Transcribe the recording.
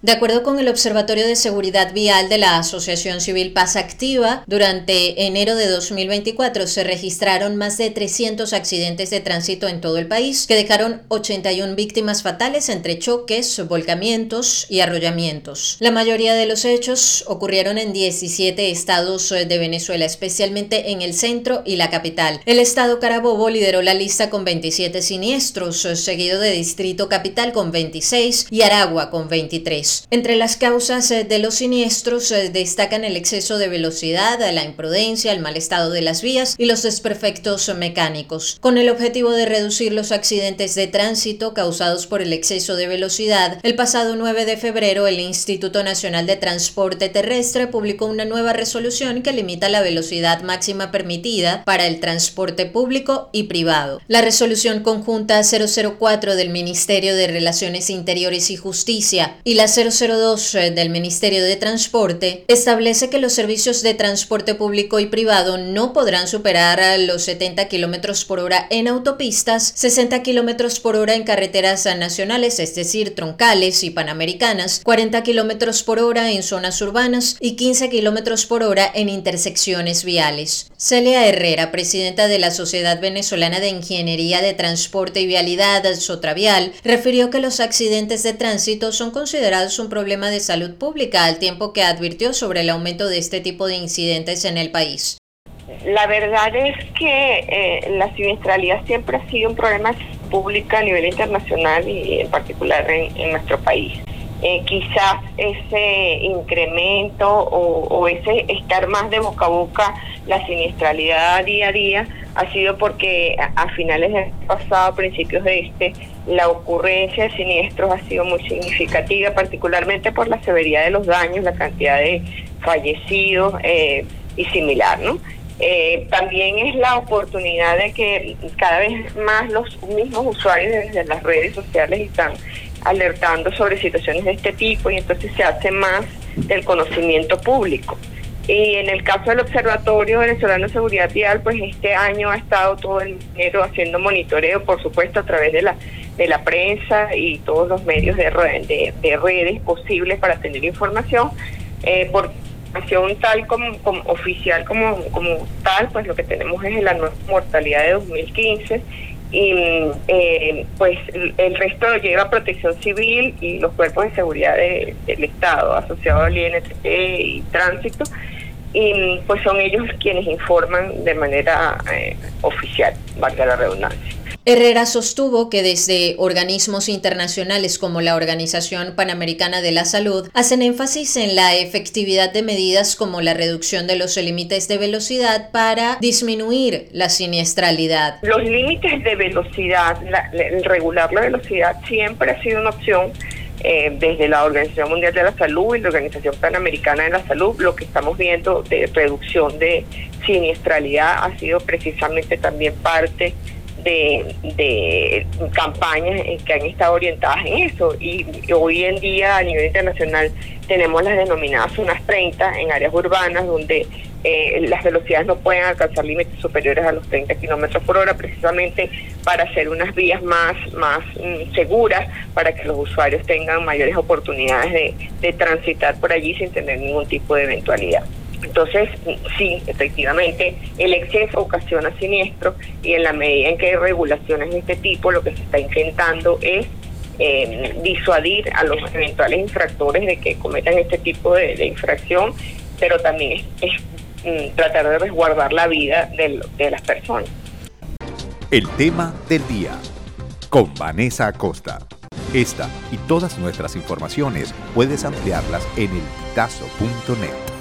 De acuerdo con el Observatorio de Seguridad Vial de la Asociación Civil Paz Activa, durante enero de 2024 se registraron más de 300 accidentes de tránsito en todo el país, que dejaron 81 víctimas fatales entre choques, volcamientos y arrollamientos. La mayoría de los hechos ocurrieron en 17 estados de Venezuela, especialmente en el centro y la capital. El estado Carabobo lideró la lista con 27 siniestros, seguido de Distrito Capital con 26 y Aragua con 23. Entre las causas eh, de los siniestros eh, destacan el exceso de velocidad, la imprudencia, el mal estado de las vías y los desperfectos mecánicos. Con el objetivo de reducir los accidentes de tránsito causados por el exceso de velocidad, el pasado 9 de febrero el Instituto Nacional de Transporte Terrestre publicó una nueva resolución que limita la velocidad máxima permitida para el transporte público y privado. La resolución conjunta 004 del Ministerio de Relaciones Interiores y Justicia y la 002 eh, del Ministerio de Transporte establece que los servicios de transporte público y privado no podrán superar los 70 kilómetros por hora en autopistas, 60 kilómetros por hora en carreteras nacionales, es decir, troncales y panamericanas, 40 kilómetros por hora en zonas urbanas y 15 kilómetros por hora en intersecciones viales. Celia Herrera, presidenta de la Sociedad Venezolana de Ingeniería de Transporte y Vialidad, Sotravial, refirió que los accidentes de tránsito son considerados un problema de salud pública, al tiempo que advirtió sobre el aumento de este tipo de incidentes en el país. La verdad es que eh, la siniestralidad siempre ha sido un problema público a nivel internacional y en particular en, nuestro país. Eh, quizás ese incremento o, o, ese estar más de boca a boca, la siniestralidad día a día, ha sido porque a, finales del pasado, a principios de este, la ocurrencia de siniestros ha sido muy significativa, particularmente por la severidad de los daños, la cantidad de fallecidos eh, y similar, ¿no? Eh, también es la oportunidad de que cada vez más los mismos usuarios desde las redes sociales están alertando sobre situaciones de este tipo y entonces se hace más del conocimiento público. Y en el caso del Observatorio Venezolano de Seguridad Vial, pues este año ha estado todo el dinero haciendo monitoreo, por supuesto, a través de la de la prensa y todos los medios de, de, redes posibles para tener información. Eh, por información tal como, como, oficial como, como tal, pues lo que tenemos es la nueva mortalidad de 2015 y eh, pues el resto lo lleva protección civil y los cuerpos de seguridad del Estado asociados al INTP y tránsito y pues son ellos quienes informan de manera eh, oficial, valga la redundancia. Herrera sostuvo que desde organismos internacionales como la Organización Panamericana de la Salud hacen énfasis en la efectividad de medidas como la reducción de los límites de velocidad para disminuir la siniestralidad. Los límites de velocidad, el regular la velocidad siempre ha sido una opción eh, desde la Organización Mundial de la Salud y la Organización Panamericana de la Salud, lo que estamos viendo de reducción de siniestralidad ha sido precisamente también parte de, de campañas que han estado orientadas en eso. Y, hoy en día a nivel internacional tenemos las denominadas zonas 30 en áreas urbanas donde eh, las velocidades no pueden alcanzar límites superiores a los 30 kilómetros por hora, precisamente para hacer unas vías más, más mm, seguras, para que los usuarios tengan mayores oportunidades de, de transitar por allí sin tener ningún tipo de eventualidad. Entonces, sí, efectivamente, el exceso ocasiona siniestro y en la medida en que hay regulaciones de este tipo, lo que se está intentando es eh, disuadir a los eventuales infractores de que cometan este tipo de, infracción, pero también es, mm, tratar de resguardar la vida de, de las personas. El tema del día con Vanessa Acosta. Esta y todas nuestras informaciones puedes ampliarlas en el elpitazo.net.